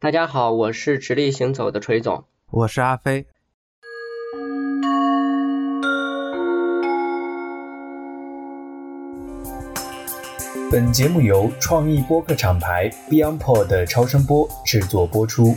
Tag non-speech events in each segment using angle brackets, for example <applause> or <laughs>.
大家好，我是直立行走的锤总，我是阿飞。本节目由创意播客厂牌 BeyondPod 的超声波制作播出。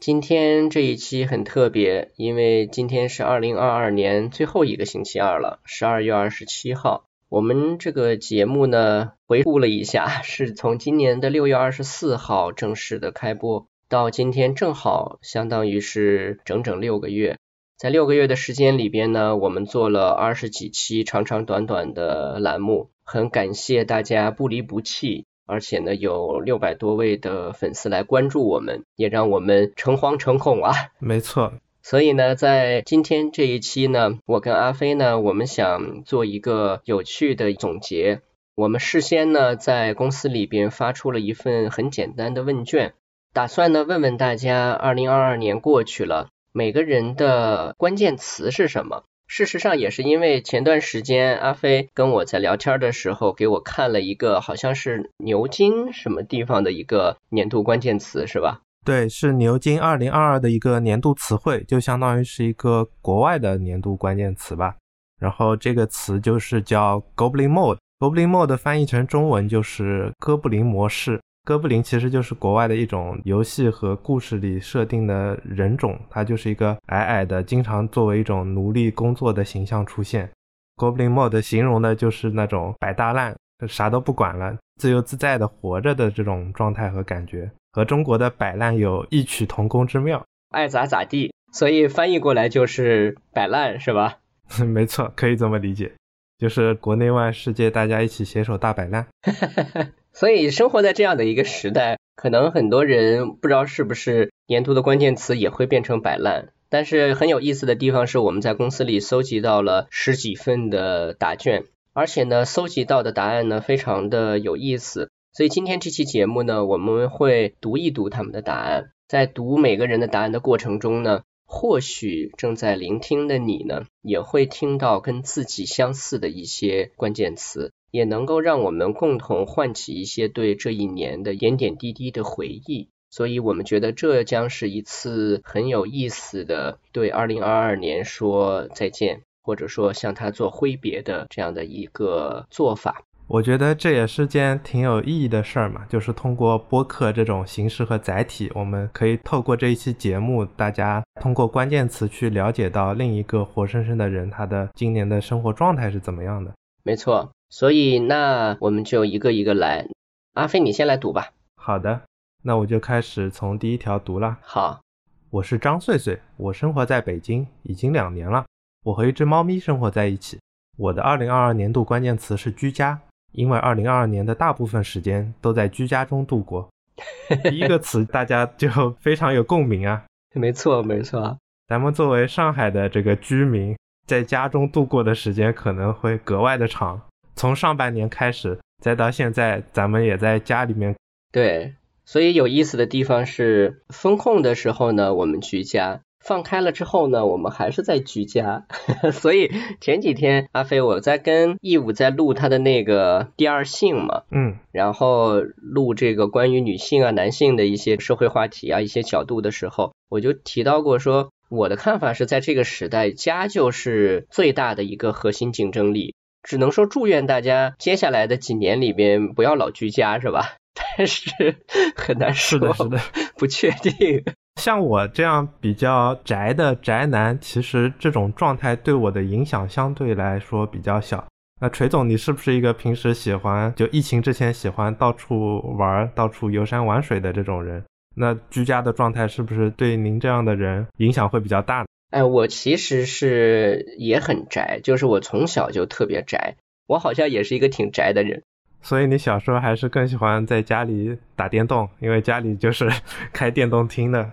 今天这一期很特别，因为今天是二零二二年最后一个星期二了，十二月二十七号。我们这个节目呢，回顾了一下，是从今年的六月二十四号正式的开播，到今天正好相当于是整整六个月。在六个月的时间里边呢，我们做了二十几期长长短短的栏目，很感谢大家不离不弃，而且呢有六百多位的粉丝来关注我们，也让我们诚惶诚恐啊。没错。所以呢，在今天这一期呢，我跟阿飞呢，我们想做一个有趣的总结。我们事先呢，在公司里边发出了一份很简单的问卷，打算呢问问大家，二零二二年过去了，每个人的关键词是什么？事实上，也是因为前段时间阿飞跟我在聊天的时候，给我看了一个好像是牛津什么地方的一个年度关键词，是吧？对，是牛津二零二二的一个年度词汇，就相当于是一个国外的年度关键词吧。然后这个词就是叫 Goblin Mode，Goblin Mode 翻译成中文就是哥布林模式。哥布林其实就是国外的一种游戏和故事里设定的人种，它就是一个矮矮的，经常作为一种奴隶工作的形象出现。Goblin Mode 形容的就是那种摆大烂，啥都不管了，自由自在的活着的这种状态和感觉。和中国的摆烂有异曲同工之妙，爱咋咋地，所以翻译过来就是摆烂，是吧？<laughs> 没错，可以这么理解，就是国内外世界大家一起携手大摆烂。<laughs> 所以生活在这样的一个时代，可能很多人不知道是不是年度的关键词也会变成摆烂。但是很有意思的地方是，我们在公司里搜集到了十几份的答卷，而且呢，搜集到的答案呢非常的有意思。所以今天这期节目呢，我们会读一读他们的答案。在读每个人的答案的过程中呢，或许正在聆听的你呢，也会听到跟自己相似的一些关键词，也能够让我们共同唤起一些对这一年的点点滴滴的回忆。所以我们觉得这将是一次很有意思的对2022年说再见，或者说向他做挥别的这样的一个做法。我觉得这也是件挺有意义的事儿嘛，就是通过播客这种形式和载体，我们可以透过这一期节目，大家通过关键词去了解到另一个活生生的人他的今年的生活状态是怎么样的。没错，所以那我们就一个一个来。阿飞，你先来读吧。好的，那我就开始从第一条读了。好，我是张穗穗，我生活在北京已经两年了，我和一只猫咪生活在一起。我的二零二二年度关键词是居家。因为二零二二年的大部分时间都在居家中度过，<laughs> 第一个词大家就非常有共鸣啊。没错，没错。咱们作为上海的这个居民，在家中度过的时间可能会格外的长。从上半年开始，再到现在，咱们也在家里面。对，所以有意思的地方是，风控的时候呢，我们居家。放开了之后呢，我们还是在居家，<laughs> 所以前几天阿飞我在跟义武在录他的那个第二性嘛，嗯，然后录这个关于女性啊、男性的一些社会话题啊、一些角度的时候，我就提到过说，我的看法是在这个时代，家就是最大的一个核心竞争力，只能说祝愿大家接下来的几年里边不要老居家，是吧？<laughs> 但是很难说，是的，是的，不确定。像我这样比较宅的宅男，其实这种状态对我的影响相对来说比较小。那锤总，你是不是一个平时喜欢就疫情之前喜欢到处玩、到处游山玩水的这种人？那居家的状态是不是对您这样的人影响会比较大呢？哎，我其实是也很宅，就是我从小就特别宅，我好像也是一个挺宅的人。所以你小时候还是更喜欢在家里打电动，因为家里就是 <laughs> 开电动厅的。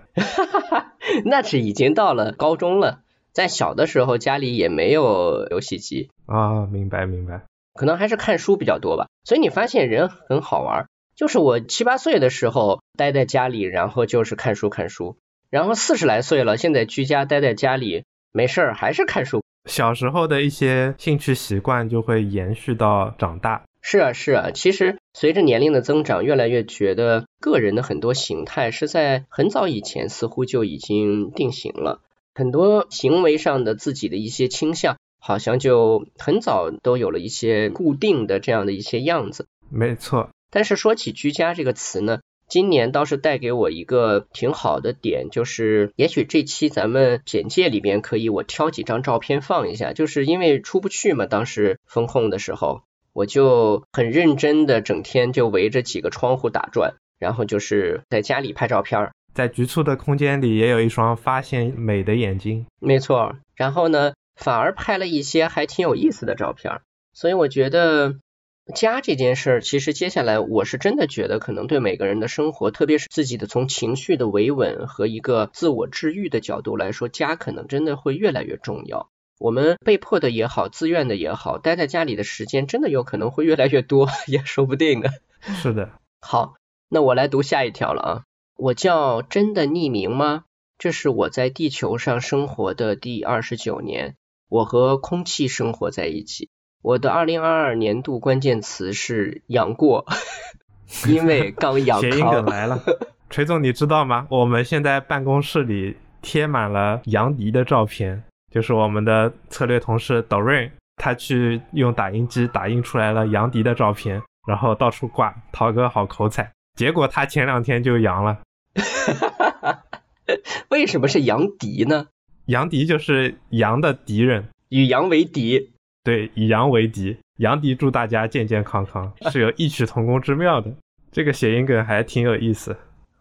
<laughs> 那是已经到了高中了，在小的时候家里也没有游戏机啊。明白明白，可能还是看书比较多吧。所以你发现人很好玩，就是我七八岁的时候待在家里，然后就是看书看书，然后四十来岁了，现在居家待在家里没事儿还是看书。小时候的一些兴趣习惯就会延续到长大。是啊，是啊，其实随着年龄的增长，越来越觉得个人的很多形态是在很早以前似乎就已经定型了，很多行为上的自己的一些倾向，好像就很早都有了一些固定的这样的一些样子。没错。但是说起居家这个词呢，今年倒是带给我一个挺好的点，就是也许这期咱们简介里边可以我挑几张照片放一下，就是因为出不去嘛，当时封控的时候。我就很认真的整天就围着几个窗户打转，然后就是在家里拍照片，在局促的空间里也有一双发现美的眼睛。没错，然后呢，反而拍了一些还挺有意思的照片。所以我觉得家这件事儿，其实接下来我是真的觉得，可能对每个人的生活，特别是自己的从情绪的维稳和一个自我治愈的角度来说，家可能真的会越来越重要。我们被迫的也好，自愿的也好，待在家里的时间真的有可能会越来越多，<laughs> 也说不定啊。是的。好，那我来读下一条了啊。我叫真的匿名吗？这是我在地球上生活的第二十九年，我和空气生活在一起。我的二零二二年度关键词是杨过，<laughs> 因为刚阳谐音梗来了。<laughs> 锤总，你知道吗？我们现在办公室里贴满了杨迪的照片。就是我们的策略同事 Doreen，他去用打印机打印出来了杨迪的照片，然后到处挂。涛哥好口才，结果他前两天就阳了。<laughs> 为什么是杨迪呢？杨迪就是羊的敌人，与羊为敌。对，以羊为敌。杨迪祝大家健健康康，是有异曲同工之妙的。这个谐音梗还挺有意思。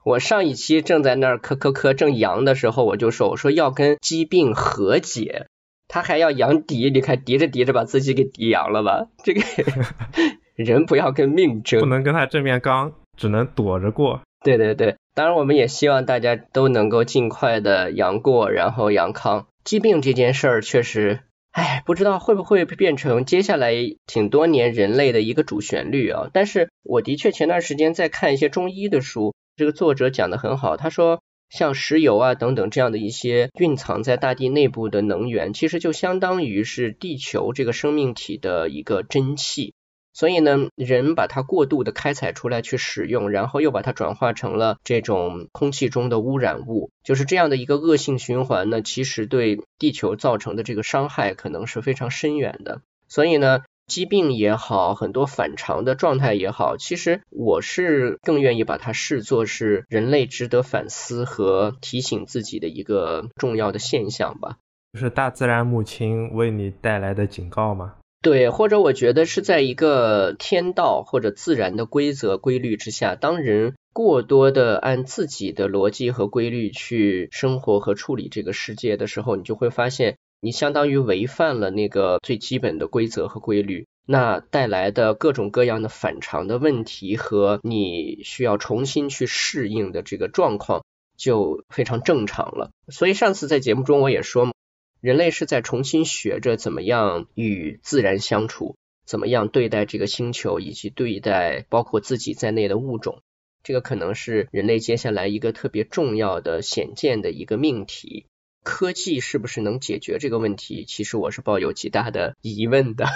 我上一期正在那儿咳咳咳正阳的时候，我就说我说要跟疾病和解，他还要阳敌，你看敌着敌着把自己给敌阳了吧？这个 <laughs> <laughs> 人不要跟命争，不能跟他正面刚，只能躲着过。对对对，当然我们也希望大家都能够尽快的阳过，然后阳康。疾病这件事儿确实，哎，不知道会不会变成接下来挺多年人类的一个主旋律啊？但是我的确前段时间在看一些中医的书。这个作者讲的很好，他说像石油啊等等这样的一些蕴藏在大地内部的能源，其实就相当于是地球这个生命体的一个真气。所以呢，人把它过度的开采出来去使用，然后又把它转化成了这种空气中的污染物，就是这样的一个恶性循环呢，其实对地球造成的这个伤害可能是非常深远的。所以呢。疾病也好，很多反常的状态也好，其实我是更愿意把它视作是人类值得反思和提醒自己的一个重要的现象吧。就是大自然母亲为你带来的警告吗？对，或者我觉得是在一个天道或者自然的规则规律之下，当人过多的按自己的逻辑和规律去生活和处理这个世界的时候，你就会发现。你相当于违反了那个最基本的规则和规律，那带来的各种各样的反常的问题和你需要重新去适应的这个状况就非常正常了。所以上次在节目中我也说，人类是在重新学着怎么样与自然相处，怎么样对待这个星球以及对待包括自己在内的物种，这个可能是人类接下来一个特别重要的显见的一个命题。科技是不是能解决这个问题？其实我是抱有极大的疑问的。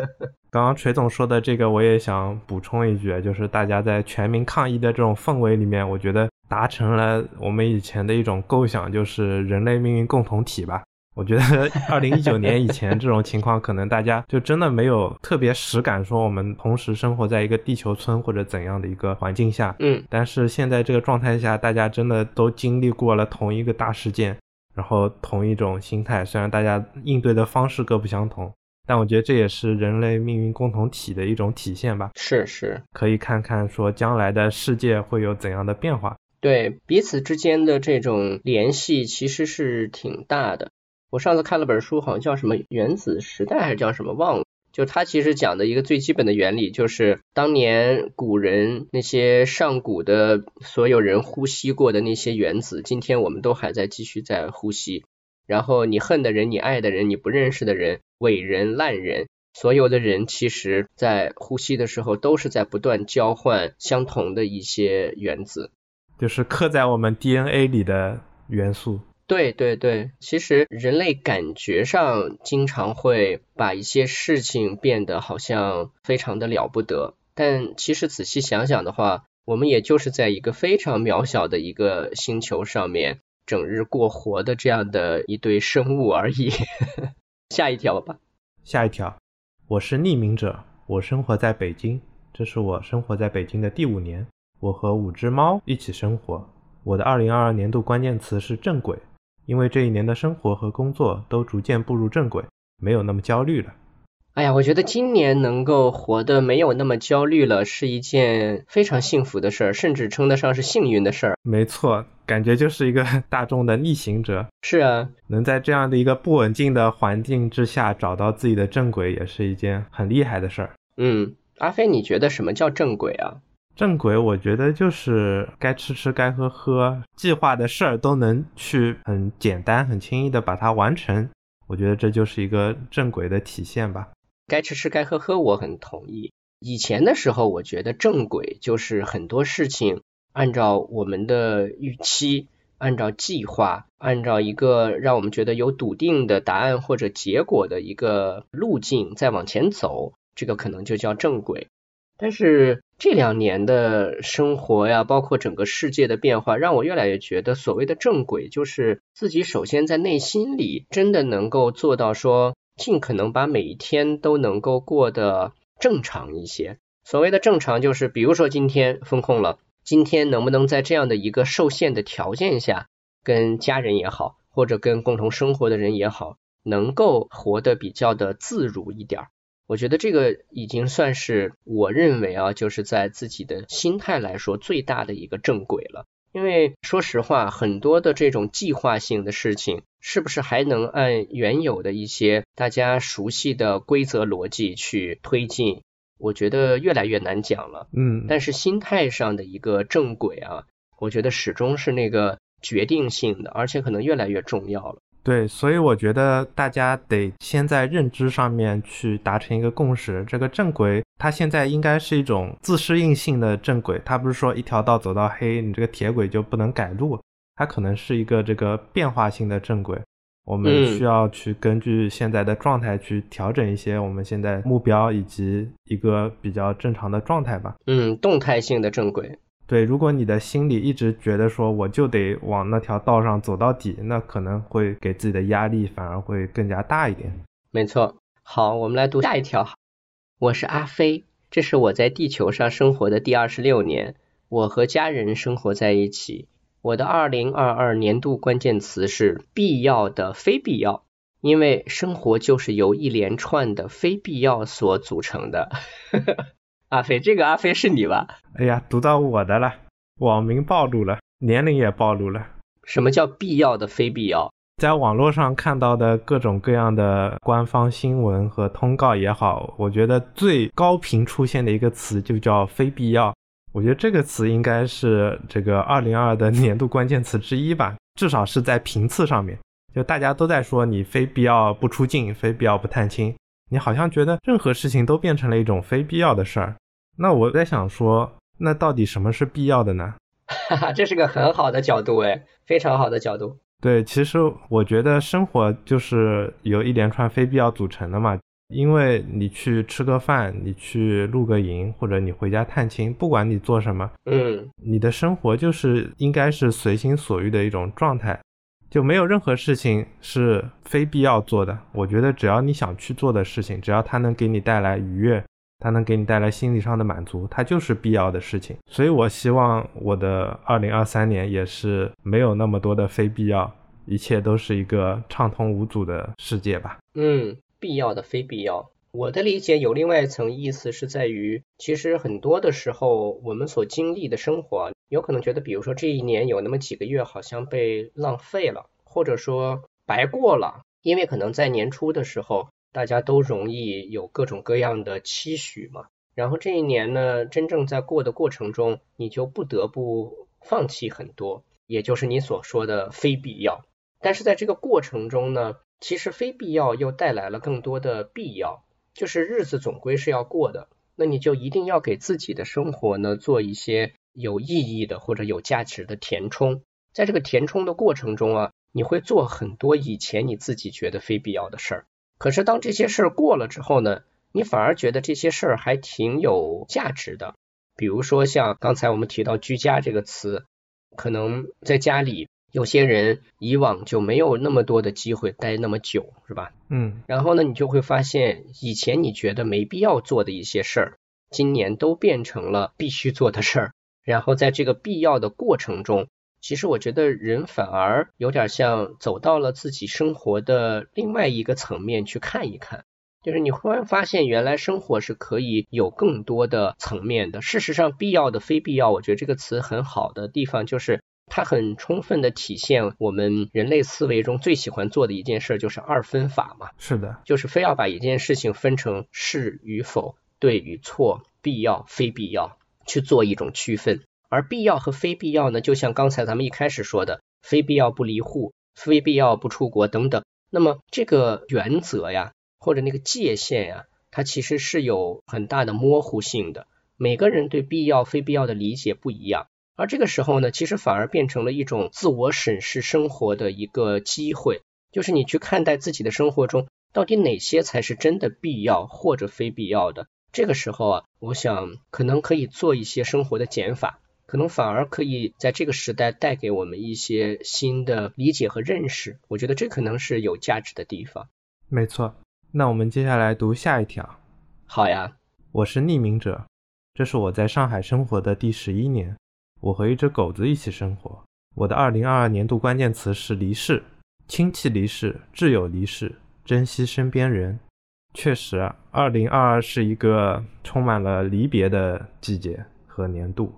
<laughs> 刚刚锤总说的这个，我也想补充一句，就是大家在全民抗疫的这种氛围里面，我觉得达成了我们以前的一种构想，就是人类命运共同体吧。我觉得 <laughs> 二零一九年以前这种情况，可能大家就真的没有特别实感，说我们同时生活在一个地球村或者怎样的一个环境下。嗯。但是现在这个状态下，大家真的都经历过了同一个大事件。然后同一种心态，虽然大家应对的方式各不相同，但我觉得这也是人类命运共同体的一种体现吧。是是，可以看看说将来的世界会有怎样的变化。对彼此之间的这种联系其实是挺大的。我上次看了本书，好像叫什么《原子时代》还是叫什么忘了。就他其实讲的一个最基本的原理，就是当年古人那些上古的所有人呼吸过的那些原子，今天我们都还在继续在呼吸。然后你恨的人、你爱的人、你不认识的人、伟人、烂人，所有的人其实在呼吸的时候都是在不断交换相同的一些原子，就是刻在我们 DNA 里的元素。对对对，其实人类感觉上经常会把一些事情变得好像非常的了不得，但其实仔细想想的话，我们也就是在一个非常渺小的一个星球上面整日过活的这样的一对生物而已。<laughs> 下一条吧。下一条，我是匿名者，我生活在北京，这是我生活在北京的第五年，我和五只猫一起生活。我的二零二二年度关键词是正轨。因为这一年的生活和工作都逐渐步入正轨，没有那么焦虑了。哎呀，我觉得今年能够活得没有那么焦虑了，是一件非常幸福的事儿，甚至称得上是幸运的事儿。没错，感觉就是一个 <laughs> 大众的逆行者。是啊，能在这样的一个不稳定的环境之下找到自己的正轨，也是一件很厉害的事儿。嗯，阿飞，你觉得什么叫正轨啊？正轨，我觉得就是该吃吃，该喝喝，计划的事儿都能去很简单、很轻易的把它完成。我觉得这就是一个正轨的体现吧。该吃吃，该喝喝，我很同意。以前的时候，我觉得正轨就是很多事情按照我们的预期、按照计划、按照一个让我们觉得有笃定的答案或者结果的一个路径再往前走，这个可能就叫正轨。但是这两年的生活呀，包括整个世界的变化，让我越来越觉得，所谓的正轨，就是自己首先在内心里真的能够做到说，尽可能把每一天都能够过得正常一些。所谓的正常，就是比如说今天封控了，今天能不能在这样的一个受限的条件下，跟家人也好，或者跟共同生活的人也好，能够活得比较的自如一点。我觉得这个已经算是我认为啊，就是在自己的心态来说最大的一个正轨了。因为说实话，很多的这种计划性的事情，是不是还能按原有的一些大家熟悉的规则逻辑去推进？我觉得越来越难讲了。嗯，但是心态上的一个正轨啊，我觉得始终是那个决定性的，而且可能越来越重要了。对，所以我觉得大家得先在认知上面去达成一个共识。这个正轨，它现在应该是一种自适应性的正轨，它不是说一条道走到黑，你这个铁轨就不能改路，它可能是一个这个变化性的正轨。我们需要去根据现在的状态去调整一些我们现在目标以及一个比较正常的状态吧。嗯，动态性的正轨。对，如果你的心里一直觉得说我就得往那条道上走到底，那可能会给自己的压力反而会更加大一点。没错，好，我们来读下一条。我是阿飞，这是我在地球上生活的第二十六年，我和家人生活在一起。我的二零二二年度关键词是必要的非必要，因为生活就是由一连串的非必要所组成的。<laughs> 阿飞，这个阿飞是你吧？哎呀，读到我的了，网名暴露了，年龄也暴露了。什么叫必要的非必要？在网络上看到的各种各样的官方新闻和通告也好，我觉得最高频出现的一个词就叫非必要。我觉得这个词应该是这个二零二的年度关键词之一吧，至少是在频次上面，就大家都在说你非必要不出境，非必要不探亲，你好像觉得任何事情都变成了一种非必要的事儿。那我在想说，那到底什么是必要的呢？哈哈，这是个很好的角度哎，非常好的角度。对，其实我觉得生活就是由一连串非必要组成的嘛。因为你去吃个饭，你去露个营，或者你回家探亲，不管你做什么，嗯，你的生活就是应该是随心所欲的一种状态，就没有任何事情是非必要做的。我觉得只要你想去做的事情，只要它能给你带来愉悦。它能给你带来心理上的满足，它就是必要的事情。所以我希望我的二零二三年也是没有那么多的非必要，一切都是一个畅通无阻的世界吧。嗯，必要的非必要，我的理解有另外一层意思，是在于其实很多的时候，我们所经历的生活，有可能觉得，比如说这一年有那么几个月好像被浪费了，或者说白过了，因为可能在年初的时候。大家都容易有各种各样的期许嘛，然后这一年呢，真正在过的过程中，你就不得不放弃很多，也就是你所说的非必要。但是在这个过程中呢，其实非必要又带来了更多的必要，就是日子总归是要过的，那你就一定要给自己的生活呢做一些有意义的或者有价值的填充。在这个填充的过程中啊，你会做很多以前你自己觉得非必要的事儿。可是当这些事儿过了之后呢，你反而觉得这些事儿还挺有价值的。比如说像刚才我们提到居家这个词，可能在家里有些人以往就没有那么多的机会待那么久，是吧？嗯，然后呢，你就会发现以前你觉得没必要做的一些事儿，今年都变成了必须做的事儿。然后在这个必要的过程中，其实我觉得人反而有点像走到了自己生活的另外一个层面去看一看。就是你忽然发现，原来生活是可以有更多的层面的。事实上，必要的、非必要，我觉得这个词很好的地方，就是它很充分的体现我们人类思维中最喜欢做的一件事，就是二分法嘛。是的，就是非要把一件事情分成是与否、对与错、必要、非必要，去做一种区分。而必要和非必要呢，就像刚才咱们一开始说的，非必要不离户、非必要不出国等等。那么这个原则呀。或者那个界限呀，它其实是有很大的模糊性的。每个人对必要、非必要的理解不一样，而这个时候呢，其实反而变成了一种自我审视生活的一个机会，就是你去看待自己的生活中，到底哪些才是真的必要或者非必要的。这个时候啊，我想可能可以做一些生活的减法，可能反而可以在这个时代带给我们一些新的理解和认识。我觉得这可能是有价值的地方。没错。那我们接下来读下一条。好呀，我是匿名者，这是我在上海生活的第十一年，我和一只狗子一起生活。我的二零二二年度关键词是离世，亲戚离世，挚友离世，珍惜身边人。确实，二零二二是一个充满了离别的季节和年度。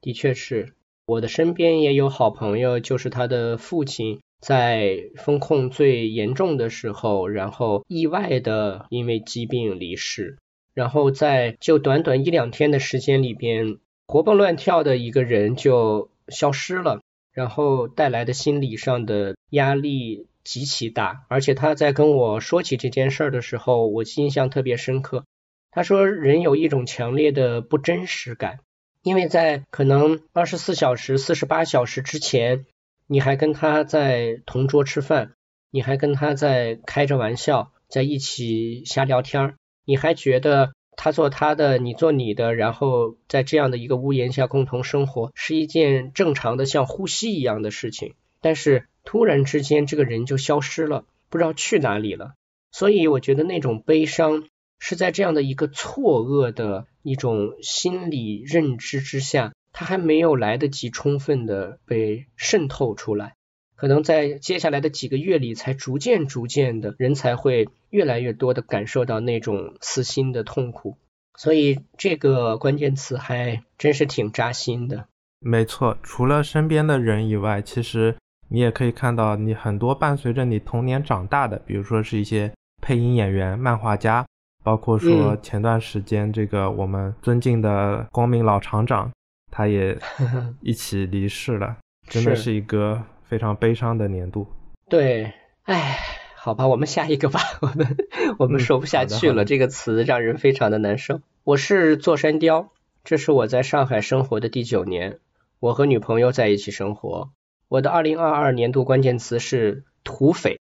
的确是，我的身边也有好朋友，就是他的父亲。在风控最严重的时候，然后意外的因为疾病离世，然后在就短短一两天的时间里边，活蹦乱跳的一个人就消失了，然后带来的心理上的压力极其大。而且他在跟我说起这件事的时候，我印象特别深刻。他说人有一种强烈的不真实感，因为在可能二十四小时、四十八小时之前。你还跟他在同桌吃饭，你还跟他在开着玩笑，在一起瞎聊天儿你还觉得他做他的，你做你的，然后在这样的一个屋檐下共同生活，是一件正常的像呼吸一样的事情。但是突然之间，这个人就消失了，不知道去哪里了。所以我觉得那种悲伤是在这样的一个错愕的一种心理认知之下。他还没有来得及充分的被渗透出来，可能在接下来的几个月里，才逐渐逐渐的人才会越来越多的感受到那种撕心的痛苦，所以这个关键词还真是挺扎心的。没错，除了身边的人以外，其实你也可以看到你很多伴随着你童年长大的，比如说是一些配音演员、漫画家，包括说前段时间这个我们尊敬的光明老厂长。他也 <laughs> 一起离世了，真的是一个非常悲伤的年度。对，唉，好吧，我们下一个吧，我们我们说不下去了，这个词让人非常的难受。我是座山雕，这是我在上海生活的第九年，我和女朋友在一起生活。我的二零二二年度关键词是土匪，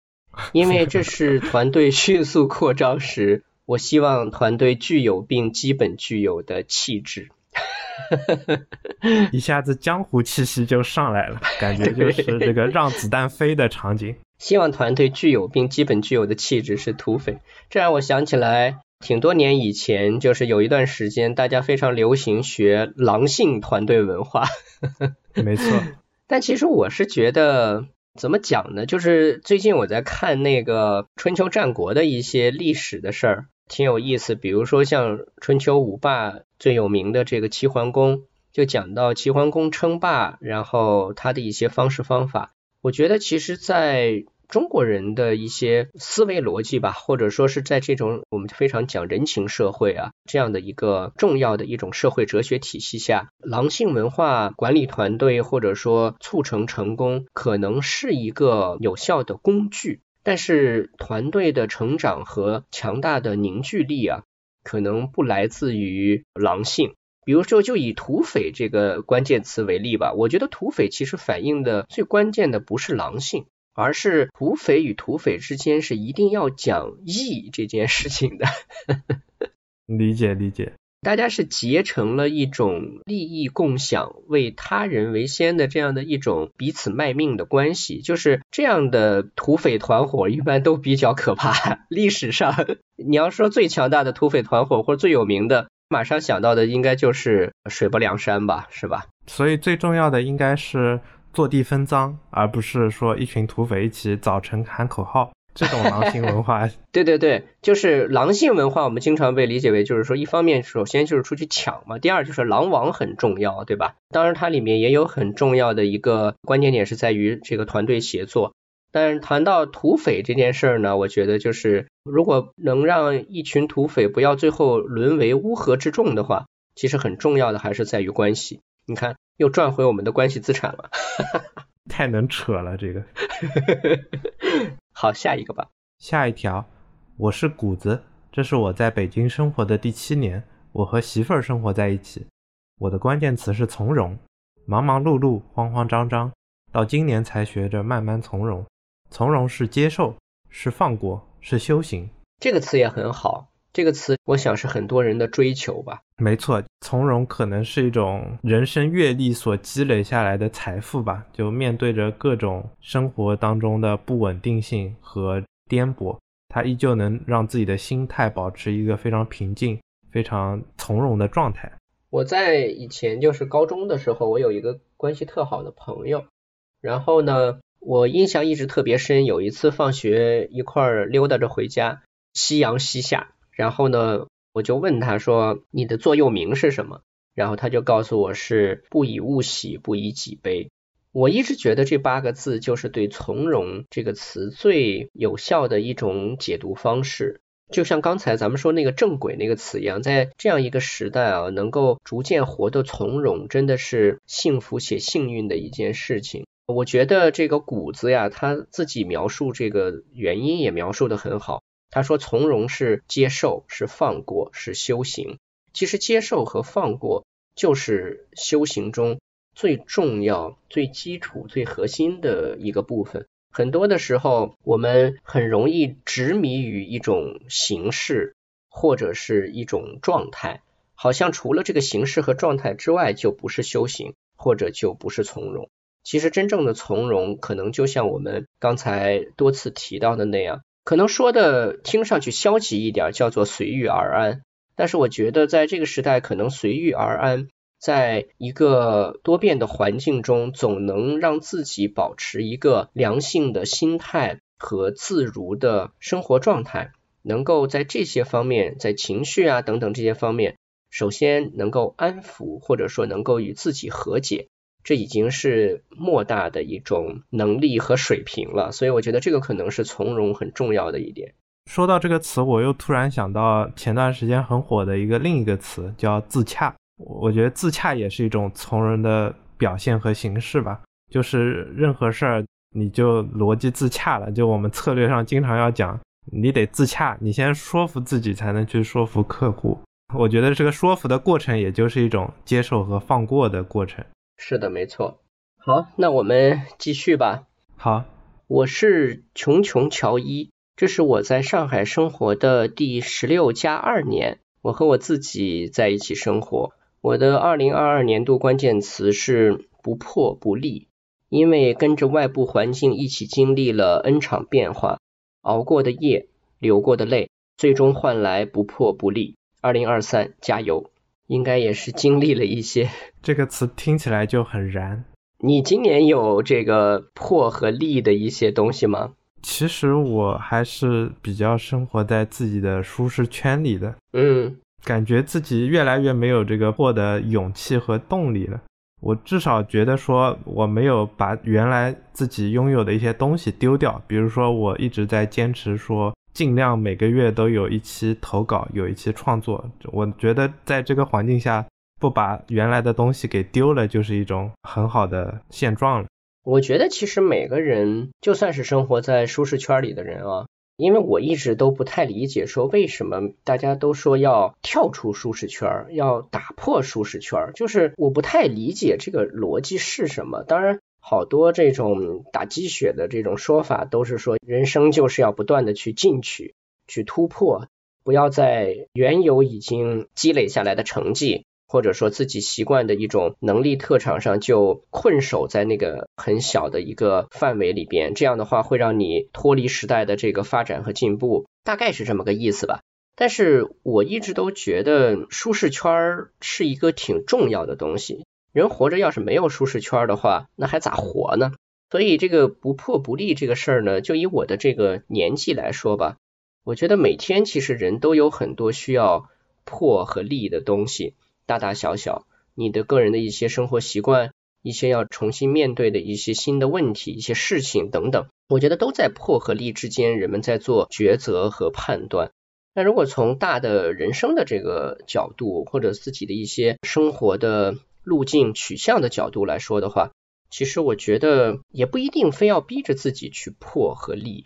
因为这是团队迅速扩张时，我希望团队具有并基本具有的气质。<laughs> 一下子江湖气息就上来了，感觉就是这个让子弹飞的场景。希望团队具有并基本具有的气质是土匪，这让我想起来挺多年以前，就是有一段时间大家非常流行学狼性团队文化。没 <laughs> 错，但其实我是觉得怎么讲呢？就是最近我在看那个春秋战国的一些历史的事儿。挺有意思，比如说像春秋五霸最有名的这个齐桓公，就讲到齐桓公称霸，然后他的一些方式方法。我觉得其实在中国人的一些思维逻辑吧，或者说是在这种我们非常讲人情社会啊这样的一个重要的一种社会哲学体系下，狼性文化管理团队或者说促成成功，可能是一个有效的工具。但是团队的成长和强大的凝聚力啊，可能不来自于狼性。比如说，就以土匪这个关键词为例吧，我觉得土匪其实反映的最关键的不是狼性，而是土匪与土匪之间是一定要讲义这件事情的。理 <laughs> 解理解。大家是结成了一种利益共享、为他人为先的这样的一种彼此卖命的关系，就是这样的土匪团伙一般都比较可怕。<laughs> 历史上，你要说最强大的土匪团伙或者最有名的，马上想到的应该就是水泊梁山吧，是吧？所以最重要的应该是坐地分赃，而不是说一群土匪一起早晨喊口号。这种狼性文化，<laughs> 对对对，就是狼性文化。我们经常被理解为，就是说，一方面首先就是出去抢嘛，第二就是狼王很重要，对吧？当然，它里面也有很重要的一个关键点是在于这个团队协作。但是谈到土匪这件事儿呢，我觉得就是如果能让一群土匪不要最后沦为乌合之众的话，其实很重要的还是在于关系。你看，又赚回我们的关系资产了。<laughs> 太能扯了，这个。<laughs> 好，下一个吧。下一条，我是谷子，这是我在北京生活的第七年，我和媳妇儿生活在一起。我的关键词是从容，忙忙碌碌，慌慌张张，到今年才学着慢慢从容。从容是接受，是放过，是修行。这个词也很好。这个词，我想是很多人的追求吧。没错，从容可能是一种人生阅历所积累下来的财富吧。就面对着各种生活当中的不稳定性和颠簸，他依旧能让自己的心态保持一个非常平静、非常从容的状态。我在以前就是高中的时候，我有一个关系特好的朋友，然后呢，我印象一直特别深。有一次放学一块儿溜达着回家，夕阳西下。然后呢，我就问他说：“你的座右铭是什么？”然后他就告诉我是“不以物喜，不以己悲”。我一直觉得这八个字就是对“从容”这个词最有效的一种解读方式。就像刚才咱们说那个“正轨”那个词一样，在这样一个时代啊，能够逐渐活得从容，真的是幸福且幸运的一件事情。我觉得这个谷子呀，他自己描述这个原因也描述的很好。他说：“从容是接受，是放过，是修行。其实接受和放过就是修行中最重要、最基础、最核心的一个部分。很多的时候，我们很容易执迷于一种形式或者是一种状态，好像除了这个形式和状态之外，就不是修行，或者就不是从容。其实真正的从容，可能就像我们刚才多次提到的那样。”可能说的听上去消极一点，叫做随遇而安。但是我觉得在这个时代，可能随遇而安，在一个多变的环境中，总能让自己保持一个良性的心态和自如的生活状态，能够在这些方面，在情绪啊等等这些方面，首先能够安抚，或者说能够与自己和解。这已经是莫大的一种能力和水平了，所以我觉得这个可能是从容很重要的一点。说到这个词，我又突然想到前段时间很火的一个另一个词，叫自洽。我觉得自洽也是一种从容的表现和形式吧。就是任何事儿你就逻辑自洽了，就我们策略上经常要讲，你得自洽，你先说服自己才能去说服客户。我觉得这个说服的过程，也就是一种接受和放过的过程。是的，没错。好，那我们继续吧。好，我是琼琼乔伊，这是我在上海生活的第十六加二年，我和我自己在一起生活。我的二零二二年度关键词是不破不立，因为跟着外部环境一起经历了 N 场变化，熬过的夜，流过的泪，最终换来不破不立。二零二三，加油！应该也是经历了一些，<laughs> 这个词听起来就很燃。<laughs> 你今年有这个破和立的一些东西吗？其实我还是比较生活在自己的舒适圈里的，嗯，感觉自己越来越没有这个破的勇气和动力了。我至少觉得说我没有把原来自己拥有的一些东西丢掉，比如说我一直在坚持说。尽量每个月都有一期投稿，有一期创作。我觉得在这个环境下，不把原来的东西给丢了，就是一种很好的现状了。我觉得其实每个人，就算是生活在舒适圈里的人啊，因为我一直都不太理解，说为什么大家都说要跳出舒适圈，要打破舒适圈，就是我不太理解这个逻辑是什么。当然。好多这种打鸡血的这种说法，都是说人生就是要不断的去进取、去突破，不要在原有已经积累下来的成绩，或者说自己习惯的一种能力特长上就困守在那个很小的一个范围里边，这样的话会让你脱离时代的这个发展和进步，大概是这么个意思吧。但是我一直都觉得舒适圈是一个挺重要的东西。人活着要是没有舒适圈的话，那还咋活呢？所以这个不破不立这个事儿呢，就以我的这个年纪来说吧，我觉得每天其实人都有很多需要破和立的东西，大大小小，你的个人的一些生活习惯，一些要重新面对的一些新的问题、一些事情等等，我觉得都在破和立之间，人们在做抉择和判断。那如果从大的人生的这个角度，或者自己的一些生活的，路径取向的角度来说的话，其实我觉得也不一定非要逼着自己去破和立。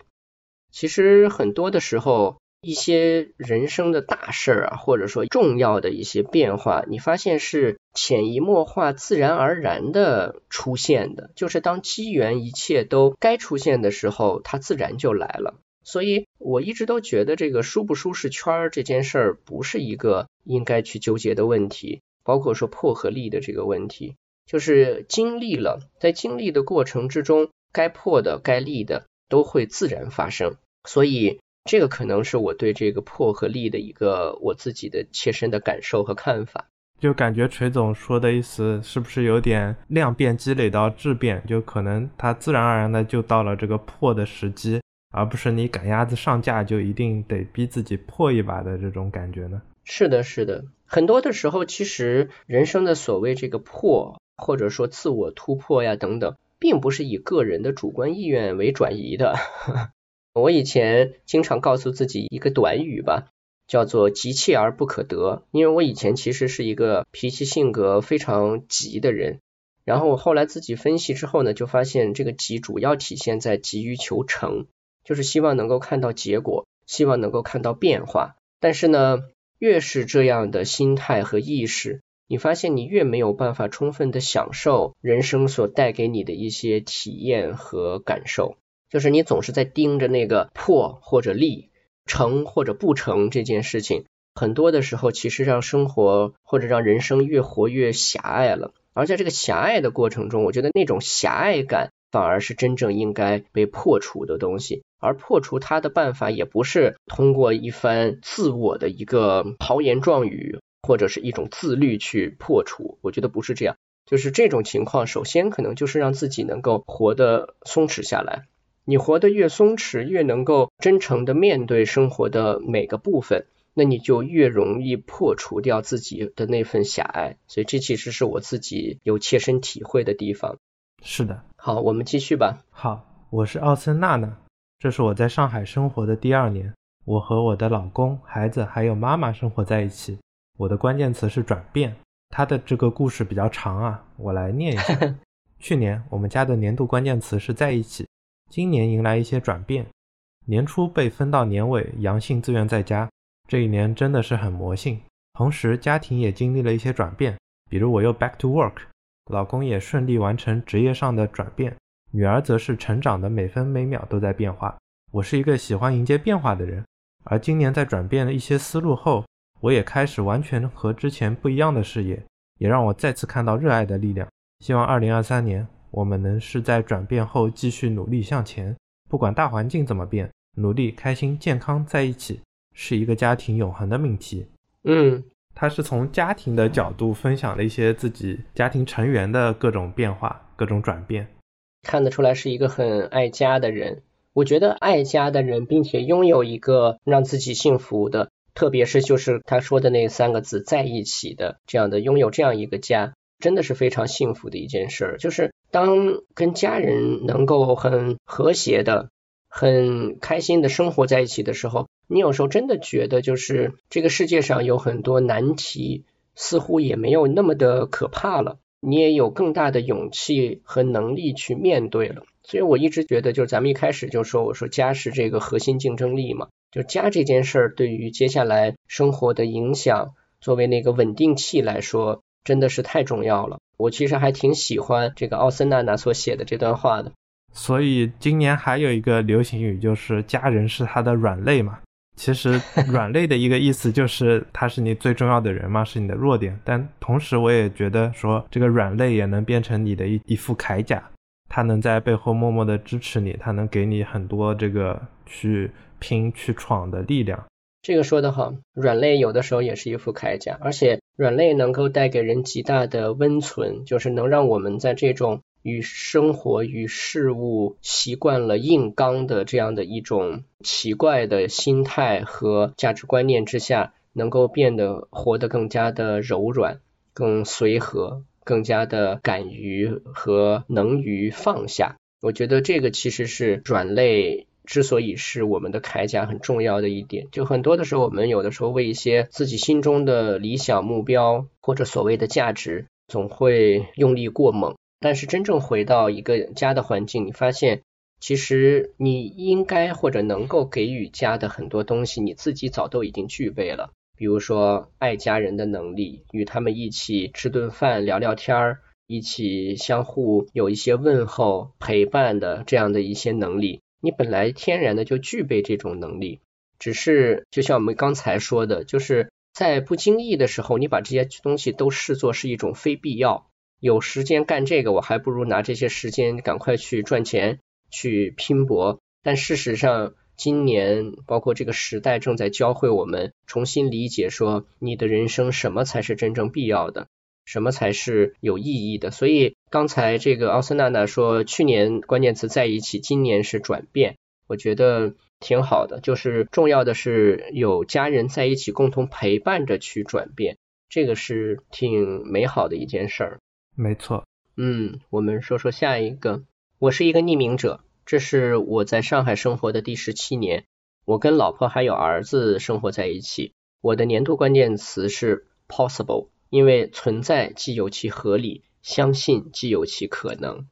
其实很多的时候，一些人生的大事儿啊，或者说重要的一些变化，你发现是潜移默化、自然而然的出现的。就是当机缘一切都该出现的时候，它自然就来了。所以我一直都觉得这个舒不舒适圈这件事儿不是一个应该去纠结的问题。包括说破和立的这个问题，就是经历了，在经历的过程之中，该破的、该立的都会自然发生。所以这个可能是我对这个破和立的一个我自己的切身的感受和看法。就感觉锤总说的意思是不是有点量变积累到质变？就可能它自然而然的就到了这个破的时机，而不是你赶鸭子上架就一定得逼自己破一把的这种感觉呢？是的，是的。很多的时候，其实人生的所谓这个破，或者说自我突破呀等等，并不是以个人的主观意愿为转移的。<laughs> 我以前经常告诉自己一个短语吧，叫做急切而不可得。因为我以前其实是一个脾气性格非常急的人，然后我后来自己分析之后呢，就发现这个急主要体现在急于求成，就是希望能够看到结果，希望能够看到变化，但是呢。越是这样的心态和意识，你发现你越没有办法充分的享受人生所带给你的一些体验和感受。就是你总是在盯着那个破或者立，成或者不成这件事情，很多的时候其实让生活或者让人生越活越狭隘了。而在这个狭隘的过程中，我觉得那种狭隘感。反而是真正应该被破除的东西，而破除它的办法也不是通过一番自我的一个豪言壮语或者是一种自律去破除，我觉得不是这样。就是这种情况，首先可能就是让自己能够活得松弛下来。你活得越松弛，越能够真诚的面对生活的每个部分，那你就越容易破除掉自己的那份狭隘。所以这其实是我自己有切身体会的地方。是的。好，我们继续吧。好，我是奥森娜娜，这是我在上海生活的第二年。我和我的老公、孩子还有妈妈生活在一起。我的关键词是转变。他的这个故事比较长啊，我来念一下。<laughs> 去年我们家的年度关键词是在一起，今年迎来一些转变。年初被分到年尾，阳性自愿在家。这一年真的是很魔性。同时家庭也经历了一些转变，比如我又 back to work。老公也顺利完成职业上的转变，女儿则是成长的每分每秒都在变化。我是一个喜欢迎接变化的人，而今年在转变了一些思路后，我也开始完全和之前不一样的视野，也让我再次看到热爱的力量。希望2023年我们能是在转变后继续努力向前，不管大环境怎么变，努力、开心、健康在一起，是一个家庭永恒的命题。嗯。他是从家庭的角度分享了一些自己家庭成员的各种变化、各种转变，看得出来是一个很爱家的人。我觉得爱家的人，并且拥有一个让自己幸福的，特别是就是他说的那三个字在一起的这样的拥有这样一个家，真的是非常幸福的一件事。就是当跟家人能够很和谐的。很开心的生活在一起的时候，你有时候真的觉得，就是这个世界上有很多难题，似乎也没有那么的可怕了。你也有更大的勇气和能力去面对了。所以我一直觉得，就是咱们一开始就说，我说家是这个核心竞争力嘛，就家这件事儿对于接下来生活的影响，作为那个稳定器来说，真的是太重要了。我其实还挺喜欢这个奥森娜娜所写的这段话的。所以今年还有一个流行语就是“家人是他的软肋”嘛。其实软肋的一个意思就是他是你最重要的人嘛，是你的弱点。但同时我也觉得说这个软肋也能变成你的一一副铠甲，他能在背后默默的支持你，他能给你很多这个去拼去闯的力量。这个说得好，软肋有的时候也是一副铠甲，而且软肋能够带给人极大的温存，就是能让我们在这种与生活与事物习惯了硬刚的这样的一种奇怪的心态和价值观念之下，能够变得活得更加的柔软、更随和、更加的敢于和能于放下。我觉得这个其实是软肋。之所以是我们的铠甲很重要的一点，就很多的时候，我们有的时候为一些自己心中的理想目标或者所谓的价值，总会用力过猛。但是真正回到一个家的环境，你发现其实你应该或者能够给予家的很多东西，你自己早都已经具备了。比如说爱家人的能力，与他们一起吃顿饭、聊聊天儿，一起相互有一些问候、陪伴的这样的一些能力。你本来天然的就具备这种能力，只是就像我们刚才说的，就是在不经意的时候，你把这些东西都视作是一种非必要。有时间干这个，我还不如拿这些时间赶快去赚钱、去拼搏。但事实上，今年包括这个时代正在教会我们重新理解，说你的人生什么才是真正必要的。什么才是有意义的？所以刚才这个奥斯娜娜说，去年关键词在一起，今年是转变，我觉得挺好的。就是重要的是有家人在一起共同陪伴着去转变，这个是挺美好的一件事儿。没错，嗯，我们说说下一个。我是一个匿名者，这是我在上海生活的第十七年，我跟老婆还有儿子生活在一起。我的年度关键词是 possible。因为存在既有其合理，相信既有其可能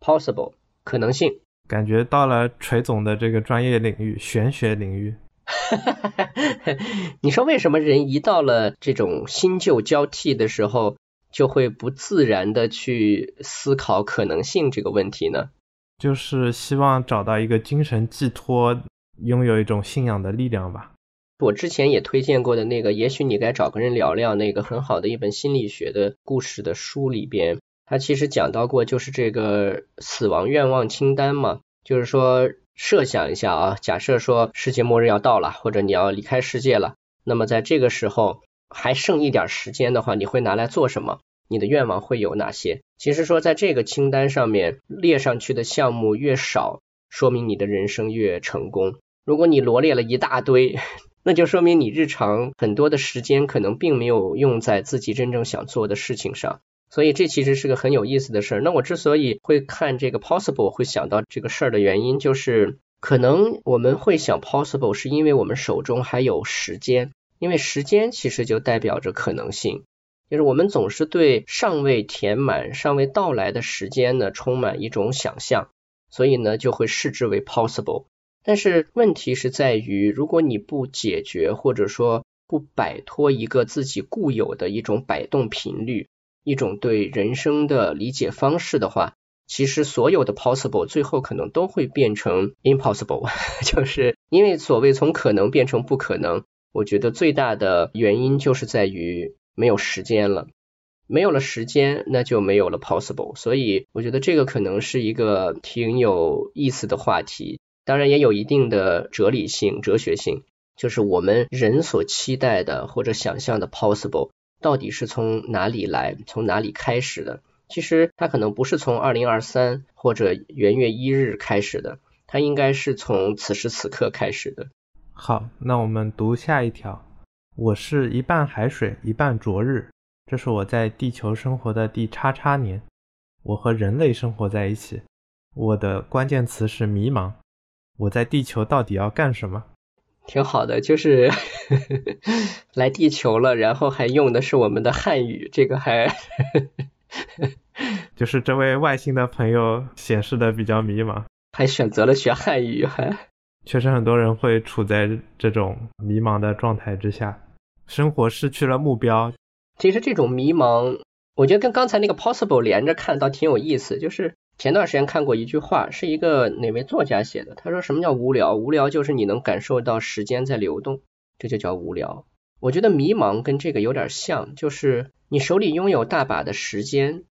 ，possible 可能性。感觉到了锤总的这个专业领域，玄学领域。<laughs> 你说为什么人一到了这种新旧交替的时候，就会不自然的去思考可能性这个问题呢？就是希望找到一个精神寄托，拥有一种信仰的力量吧。我之前也推荐过的那个，也许你该找个人聊聊那个很好的一本心理学的故事的书里边，他其实讲到过，就是这个死亡愿望清单嘛，就是说设想一下啊，假设说世界末日要到了，或者你要离开世界了，那么在这个时候还剩一点时间的话，你会拿来做什么？你的愿望会有哪些？其实说在这个清单上面列上去的项目越少，说明你的人生越成功。如果你罗列了一大堆。那就说明你日常很多的时间可能并没有用在自己真正想做的事情上，所以这其实是个很有意思的事儿。那我之所以会看这个 possible，会想到这个事儿的原因，就是可能我们会想 possible，是因为我们手中还有时间，因为时间其实就代表着可能性，就是我们总是对尚未填满、尚未到来的时间呢充满一种想象，所以呢就会视之为 possible。但是问题是在于，如果你不解决或者说不摆脱一个自己固有的一种摆动频率，一种对人生的理解方式的话，其实所有的 possible 最后可能都会变成 impossible，<laughs> 就是因为所谓从可能变成不可能，我觉得最大的原因就是在于没有时间了，没有了时间，那就没有了 possible，所以我觉得这个可能是一个挺有意思的话题。当然也有一定的哲理性、哲学性，就是我们人所期待的或者想象的 possible，到底是从哪里来、从哪里开始的？其实它可能不是从二零二三或者元月一日开始的，它应该是从此时此刻开始的。好，那我们读下一条。我是一半海水，一半灼日。这是我在地球生活的第叉叉年。我和人类生活在一起。我的关键词是迷茫。我在地球到底要干什么？挺好的，就是 <laughs> 来地球了，然后还用的是我们的汉语，这个还 <laughs> 就是这位外星的朋友显示的比较迷茫，还选择了学汉语，还确实很多人会处在这种迷茫的状态之下，生活失去了目标。其实这种迷茫，我觉得跟刚才那个 possible 连着看倒挺有意思。就是前段时间看过一句话，是一个哪位作家写的？他说什么叫无聊？无聊就是你能感受到时间在流动，这就叫无聊。我觉得迷茫跟这个有点像，就是你手里拥有大把的时间，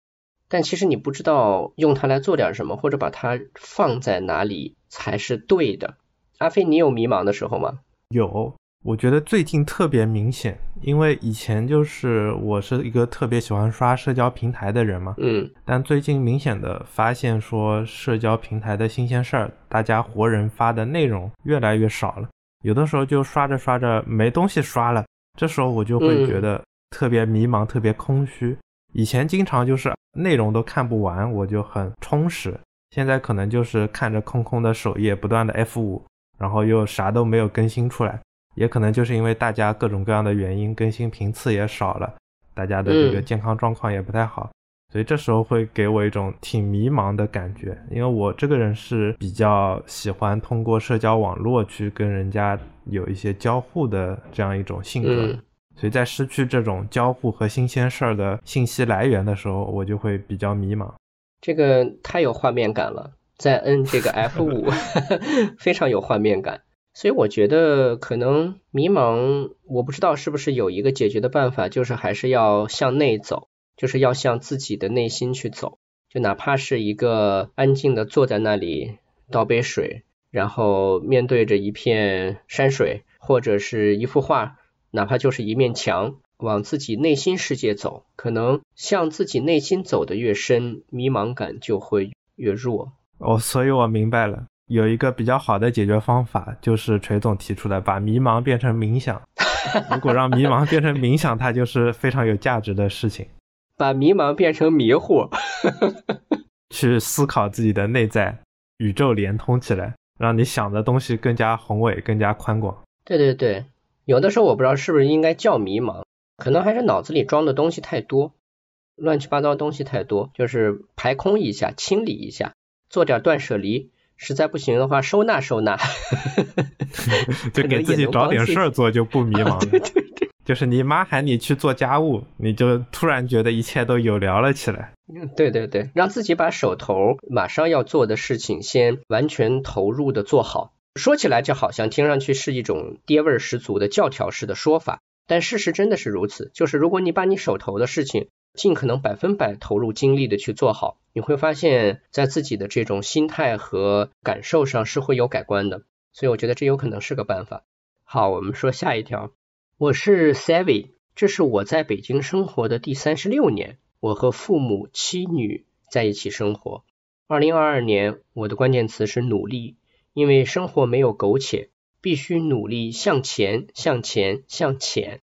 但其实你不知道用它来做点什么，或者把它放在哪里才是对的。阿飞，你有迷茫的时候吗？有。我觉得最近特别明显，因为以前就是我是一个特别喜欢刷社交平台的人嘛，嗯，但最近明显的发现说社交平台的新鲜事儿，大家活人发的内容越来越少了，有的时候就刷着刷着没东西刷了，这时候我就会觉得特别迷茫，特别空虚。以前经常就是内容都看不完，我就很充实，现在可能就是看着空空的首页，不断的 F 五，然后又啥都没有更新出来。也可能就是因为大家各种各样的原因，更新频次也少了，大家的这个健康状况也不太好，所以这时候会给我一种挺迷茫的感觉。因为我这个人是比较喜欢通过社交网络去跟人家有一些交互的这样一种性格，所以在失去这种交互和新鲜事儿的信息来源的时候，我就会比较迷茫。这个太有画面感了，再摁这个 F 五，<laughs> 非常有画面感。所以我觉得可能迷茫，我不知道是不是有一个解决的办法，就是还是要向内走，就是要向自己的内心去走。就哪怕是一个安静的坐在那里倒杯水，然后面对着一片山水或者是一幅画，哪怕就是一面墙，往自己内心世界走，可能向自己内心走的越深，迷茫感就会越弱。哦，所以我明白了。有一个比较好的解决方法，就是锤总提出的，把迷茫变成冥想。<laughs> 如果让迷茫变成冥想，它就是非常有价值的事情。把迷茫变成迷糊，<laughs> 去思考自己的内在，宇宙连通起来，让你想的东西更加宏伟、更加宽广。对对对，有的时候我不知道是不是应该叫迷茫，可能还是脑子里装的东西太多，乱七八糟东西太多，就是排空一下，清理一下，做点断舍离。实在不行的话，收纳收纳，<laughs> 就给自己找点事儿做，就不迷茫了。对对对，<laughs> 就是你妈喊你去做家务，你就突然觉得一切都有聊了起来。嗯，对对对，让自己把手头马上要做的事情先完全投入的做好。说起来就好像听上去是一种爹味儿十足的教条式的说法，但事实真的是如此。就是如果你把你手头的事情尽可能百分百投入精力的去做好。你会发现在自己的这种心态和感受上是会有改观的，所以我觉得这有可能是个办法。好，我们说下一条。我是 Savvy，这是我在北京生活的第三十六年，我和父母妻女在一起生活。二零二二年，我的关键词是努力，因为生活没有苟且，必须努力向前，向前，向前。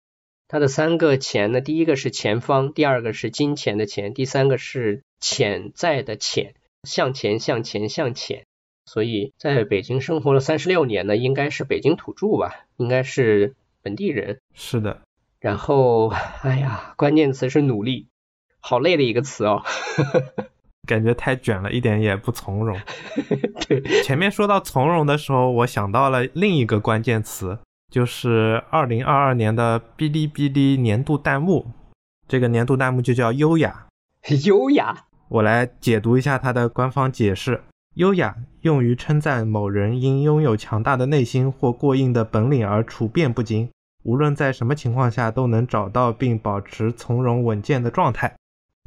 它的三个钱呢，第一个是前方，第二个是金钱的钱，第三个是。潜在的潜，向前向前向前，所以在北京生活了三十六年呢，应该是北京土著吧，应该是本地人。是的。然后，哎呀，关键词是努力，好累的一个词哦，<laughs> 感觉太卷了，一点也不从容。<laughs> 对，前面说到从容的时候，我想到了另一个关键词，就是二零二二年的哔哩哔哩年度弹幕，这个年度弹幕就叫优雅，<laughs> 优雅。我来解读一下它的官方解释：优雅用于称赞某人因拥有强大的内心或过硬的本领而处变不惊，无论在什么情况下都能找到并保持从容稳健的状态。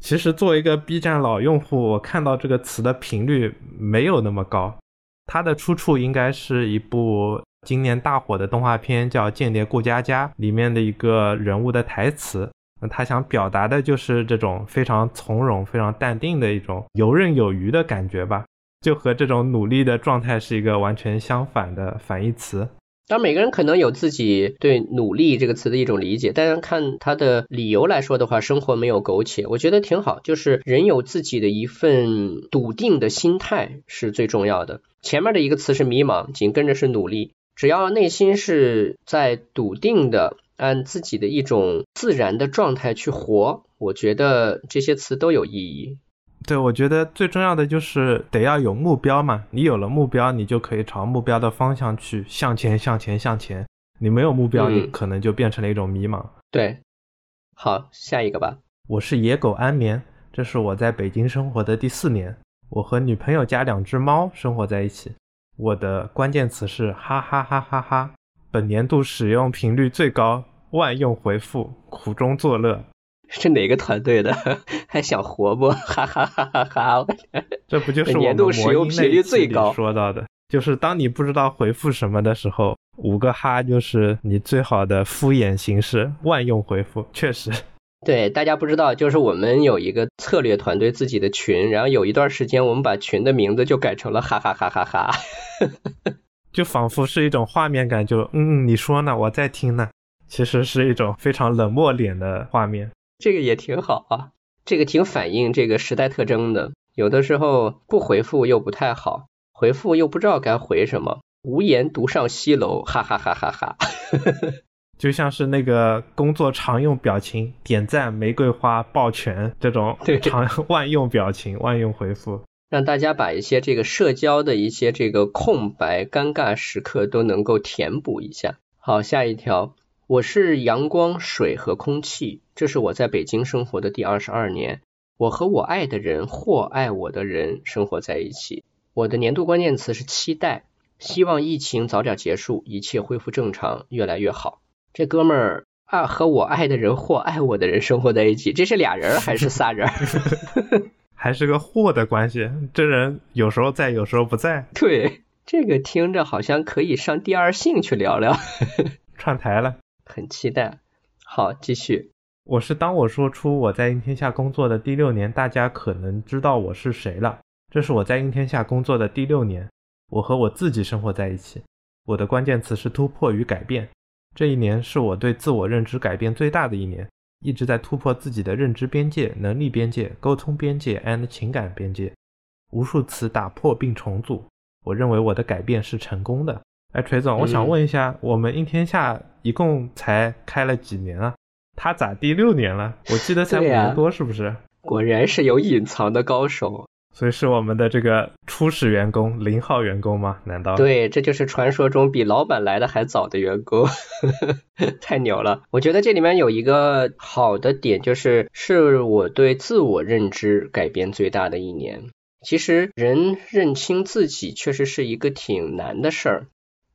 其实，作为一个 B 站老用户，我看到这个词的频率没有那么高。它的出处应该是一部今年大火的动画片，叫《间谍过家家》里面的一个人物的台词。那他想表达的就是这种非常从容、非常淡定的一种游刃有余的感觉吧，就和这种努力的状态是一个完全相反的反义词。当每个人可能有自己对“努力”这个词的一种理解，但是看他的理由来说的话，生活没有苟且，我觉得挺好。就是人有自己的一份笃定的心态是最重要的。前面的一个词是迷茫，紧跟着是努力，只要内心是在笃定的。按自己的一种自然的状态去活，我觉得这些词都有意义。对，我觉得最重要的就是得要有目标嘛。你有了目标，你就可以朝目标的方向去向前、向前、向前。你没有目标，你可能就变成了一种迷茫。对，好，下一个吧。我是野狗安眠，这是我在北京生活的第四年，我和女朋友加两只猫生活在一起。我的关键词是哈哈哈哈哈，本年度使用频率最高，万用回复，苦中作乐。是哪个团队的？<laughs> 还想活不？哈哈哈哈哈！这不就是我们魔音那里说到的？就是当你不知道回复什么的时候，五个哈就是你最好的敷衍形式，万用回复。确实，对大家不知道，就是我们有一个策略团队自己的群，然后有一段时间我们把群的名字就改成了哈哈哈哈哈，<laughs> 就仿佛是一种画面感，就嗯，你说呢？我在听呢。其实是一种非常冷漠脸的画面。这个也挺好啊，这个挺反映这个时代特征的。有的时候不回复又不太好，回复又不知道该回什么，无言独上西楼，哈哈哈哈哈。<laughs> 就像是那个工作常用表情，点赞、玫瑰花、抱拳这种 <laughs> 常万用表情、<laughs> 万用回复，让大家把一些这个社交的一些这个空白、尴尬时刻都能够填补一下。好，下一条。我是阳光、水和空气，这是我在北京生活的第二十二年。我和我爱的人或爱我的人生活在一起。我的年度关键词是期待，希望疫情早点结束，一切恢复正常，越来越好。这哥们儿啊，和我爱的人或爱我的人生活在一起，这是俩人还是仨人？<laughs> 还是个或的关系？这人有时候在，有时候不在。对，这个听着好像可以上第二性去聊聊，<laughs> 串台了。很期待，好，继续。我是当我说出我在应天下工作的第六年，大家可能知道我是谁了。这是我在应天下工作的第六年，我和我自己生活在一起。我的关键词是突破与改变。这一年是我对自我认知改变最大的一年，一直在突破自己的认知边界、能力边界、沟通边界 and 情感边界，无数次打破并重组。我认为我的改变是成功的。哎，锤总，我想问一下，我们应天下一共才开了几年啊？他咋第六年了？我记得才五年多，是不是？果然是有隐藏的高手，所以是我们的这个初始员工，零号员工吗？难道？对，这就是传说中比老板来的还早的员工，<laughs> 太牛了！我觉得这里面有一个好的点，就是是我对自我认知改变最大的一年。其实人认清自己，确实是一个挺难的事儿。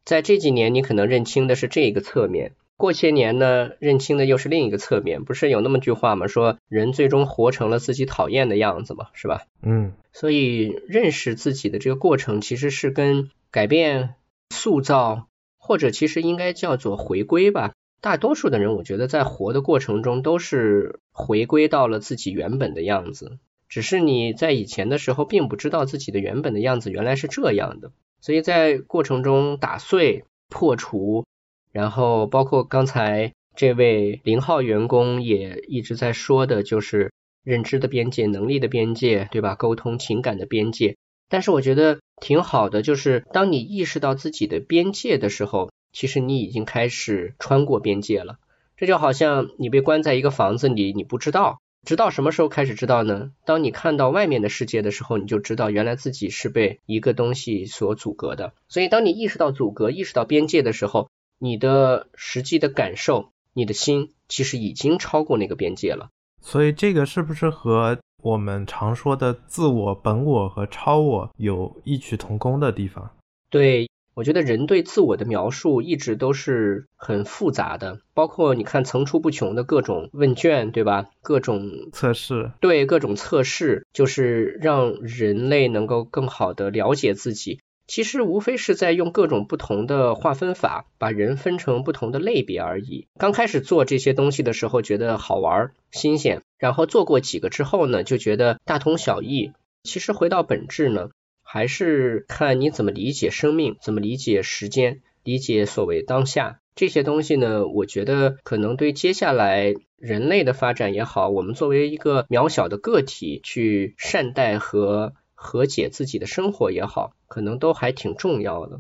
在这几年，你可能认清的是这一个侧面；过些年呢，认清的又是另一个侧面。不是有那么句话吗？说人最终活成了自己讨厌的样子嘛，是吧？嗯。所以认识自己的这个过程，其实是跟改变、塑造，或者其实应该叫做回归吧。大多数的人，我觉得在活的过程中，都是回归到了自己原本的样子。只是你在以前的时候，并不知道自己的原本的样子原来是这样的。所以在过程中打碎、破除，然后包括刚才这位零号员工也一直在说的，就是认知的边界、能力的边界，对吧？沟通、情感的边界。但是我觉得挺好的，就是当你意识到自己的边界的时候，其实你已经开始穿过边界了。这就好像你被关在一个房子里，你不知道。直到什么时候开始知道呢？当你看到外面的世界的时候，你就知道原来自己是被一个东西所阻隔的。所以，当你意识到阻隔、意识到边界的时候，你的实际的感受，你的心其实已经超过那个边界了。所以，这个是不是和我们常说的自我、本我和超我有异曲同工的地方？对。我觉得人对自我的描述一直都是很复杂的，包括你看层出不穷的各种问卷，对吧？各种测试，对各种测试，就是让人类能够更好的了解自己。其实无非是在用各种不同的划分法，把人分成不同的类别而已。刚开始做这些东西的时候，觉得好玩、新鲜，然后做过几个之后呢，就觉得大同小异。其实回到本质呢。还是看你怎么理解生命，怎么理解时间，理解所谓当下这些东西呢？我觉得可能对接下来人类的发展也好，我们作为一个渺小的个体去善待和和解自己的生活也好，可能都还挺重要的。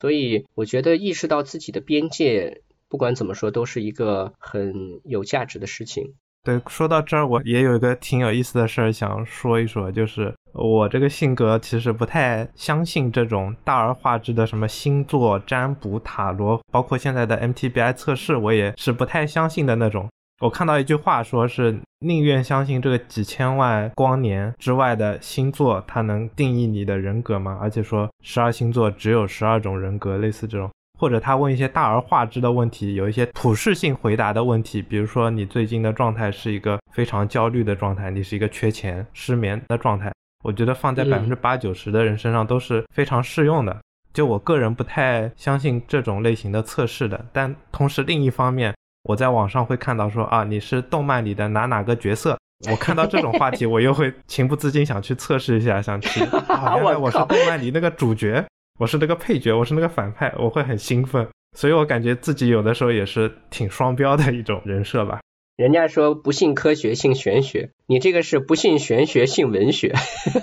所以我觉得意识到自己的边界，不管怎么说，都是一个很有价值的事情。对，说到这儿，我也有一个挺有意思的事儿想说一说，就是我这个性格其实不太相信这种大而化之的什么星座占卜、塔罗，包括现在的 MTBI 测试，我也是不太相信的那种。我看到一句话，说是宁愿相信这个几千万光年之外的星座，它能定义你的人格吗？而且说十二星座只有十二种人格，类似这种。或者他问一些大而化之的问题，有一些普适性回答的问题，比如说你最近的状态是一个非常焦虑的状态，你是一个缺钱、失眠的状态。我觉得放在百分之八九十的人身上都是非常适用的。就我个人不太相信这种类型的测试的，但同时另一方面，我在网上会看到说啊，你是动漫里的哪哪个角色？我看到这种话题，我又会情不自禁想去测试一下，想去 <laughs> 啊，<laughs> 原来我是动漫里那个主角。我是那个配角，我是那个反派，我会很兴奋，所以我感觉自己有的时候也是挺双标的一种人设吧。人家说不信科学，信玄学，你这个是不信玄学，信文学。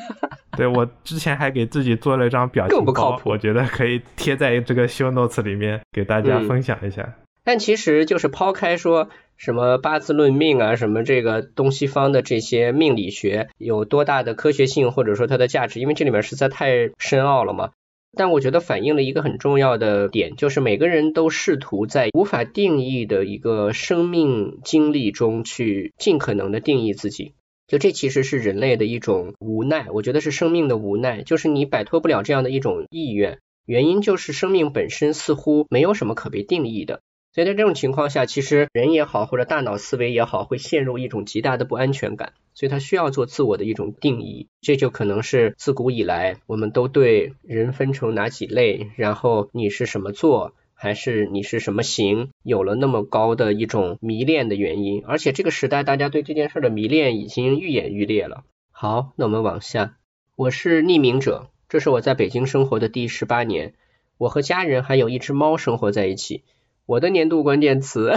<laughs> 对我之前还给自己做了一张表情包，我觉得可以贴在这个 show notes 里面给大家分享一下。但其实就是抛开说什么八字论命啊，什么这个东西方的这些命理学有多大的科学性，或者说它的价值，因为这里面实在太深奥了嘛。但我觉得反映了一个很重要的点，就是每个人都试图在无法定义的一个生命经历中去尽可能的定义自己。就这其实是人类的一种无奈，我觉得是生命的无奈，就是你摆脱不了这样的一种意愿。原因就是生命本身似乎没有什么可被定义的。所以在这种情况下，其实人也好，或者大脑思维也好，会陷入一种极大的不安全感。所以他需要做自我的一种定义，这就可能是自古以来我们都对人分成哪几类，然后你是什么座，还是你是什么型，有了那么高的一种迷恋的原因。而且这个时代大家对这件事的迷恋已经愈演愈烈了。好，那我们往下，我是匿名者，这是我在北京生活的第十八年，我和家人还有一只猫生活在一起。我的年度关键词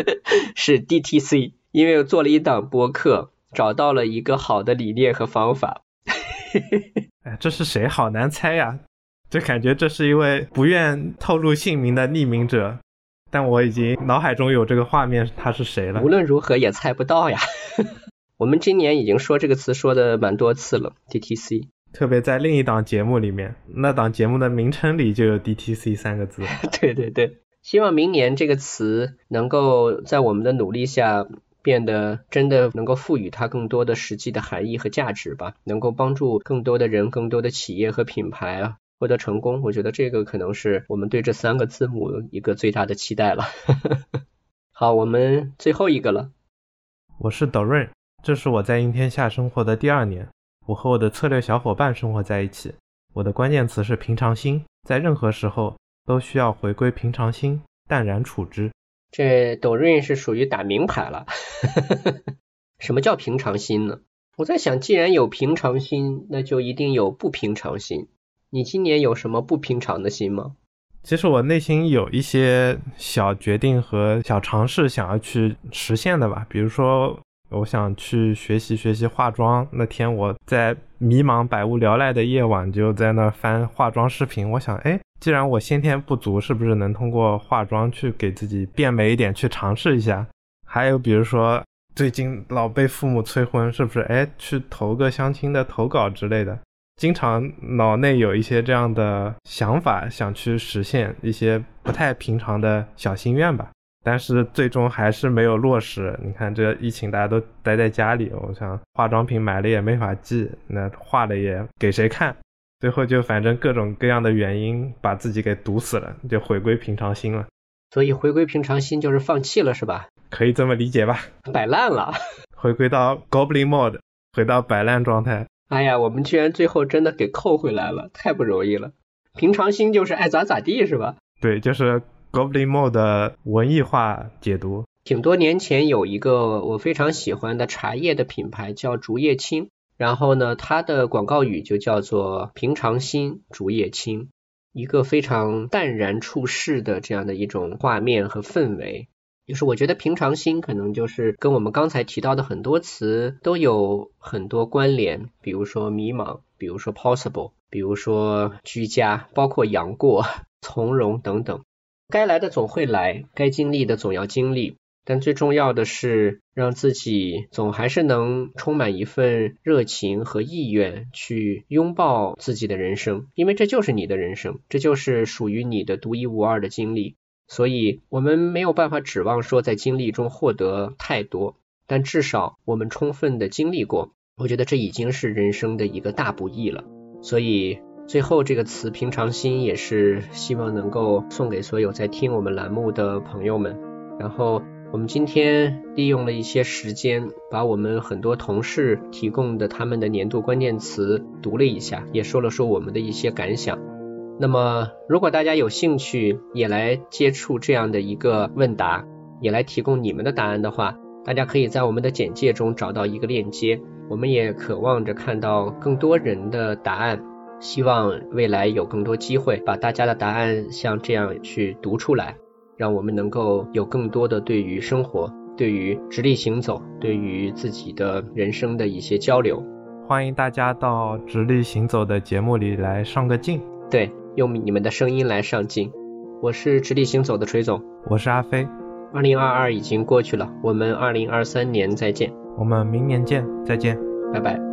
<laughs> 是 DTC，因为我做了一档播客，找到了一个好的理念和方法。<laughs> 哎，这是谁？好难猜呀！就感觉这是一位不愿透露姓名的匿名者，但我已经脑海中有这个画面，他是谁了？无论如何也猜不到呀。<laughs> 我们今年已经说这个词说的蛮多次了，DTC。特别在另一档节目里面，那档节目的名称里就有 DTC 三个字。对对对。希望明年这个词能够在我们的努力下变得真的能够赋予它更多的实际的含义和价值吧，能够帮助更多的人、更多的企业和品牌啊获得成功。我觉得这个可能是我们对这三个字母一个最大的期待了。<laughs> 好，我们最后一个了。我是 Dorin，这是我在阴天下生活的第二年。我和我的策略小伙伴生活在一起。我的关键词是平常心，在任何时候。都需要回归平常心，淡然处之。这抖瑞是属于打明牌了。<laughs> 什么叫平常心呢？我在想，既然有平常心，那就一定有不平常心。你今年有什么不平常的心吗？其实我内心有一些小决定和小尝试想要去实现的吧，比如说。我想去学习学习化妆。那天我在迷茫、百无聊赖的夜晚，就在那翻化妆视频。我想，哎，既然我先天不足，是不是能通过化妆去给自己变美一点，去尝试一下？还有比如说，最近老被父母催婚，是不是？哎，去投个相亲的投稿之类的。经常脑内有一些这样的想法，想去实现一些不太平常的小心愿吧。但是最终还是没有落实。你看，这疫情大家都待在家里，我想化妆品买了也没法寄，那画了也给谁看？最后就反正各种各样的原因把自己给堵死了，就回归平常心了。所以回归平常心就是放弃了，是吧？可以这么理解吧？<laughs> 摆烂了，回归到 Goblin Mode，回到摆烂状态。哎呀，我们居然最后真的给扣回来了，太不容易了。平常心就是爱咋咋地，是吧？对，就是。Goblin Mode 的文艺化解读，挺多年前有一个我非常喜欢的茶叶的品牌叫竹叶青，然后呢，它的广告语就叫做平常心竹叶青，一个非常淡然处世的这样的一种画面和氛围。就是我觉得平常心可能就是跟我们刚才提到的很多词都有很多关联，比如说迷茫，比如说 possible，比如说居家，包括杨过、<laughs> 从容等等。该来的总会来，该经历的总要经历，但最重要的是让自己总还是能充满一份热情和意愿去拥抱自己的人生，因为这就是你的人生，这就是属于你的独一无二的经历。所以我们没有办法指望说在经历中获得太多，但至少我们充分的经历过，我觉得这已经是人生的一个大不易了。所以最后这个词“平常心”也是希望能够送给所有在听我们栏目的朋友们。然后我们今天利用了一些时间，把我们很多同事提供的他们的年度关键词读了一下，也说了说我们的一些感想。那么如果大家有兴趣也来接触这样的一个问答，也来提供你们的答案的话，大家可以在我们的简介中找到一个链接。我们也渴望着看到更多人的答案，希望未来有更多机会把大家的答案像这样去读出来。让我们能够有更多的对于生活、对于直立行走、对于自己的人生的一些交流。欢迎大家到直立行走的节目里来上个镜。对，用你们的声音来上镜。我是直立行走的锤总，我是阿飞。二零二二已经过去了，我们二零二三年再见。我们明年见，再见，拜拜。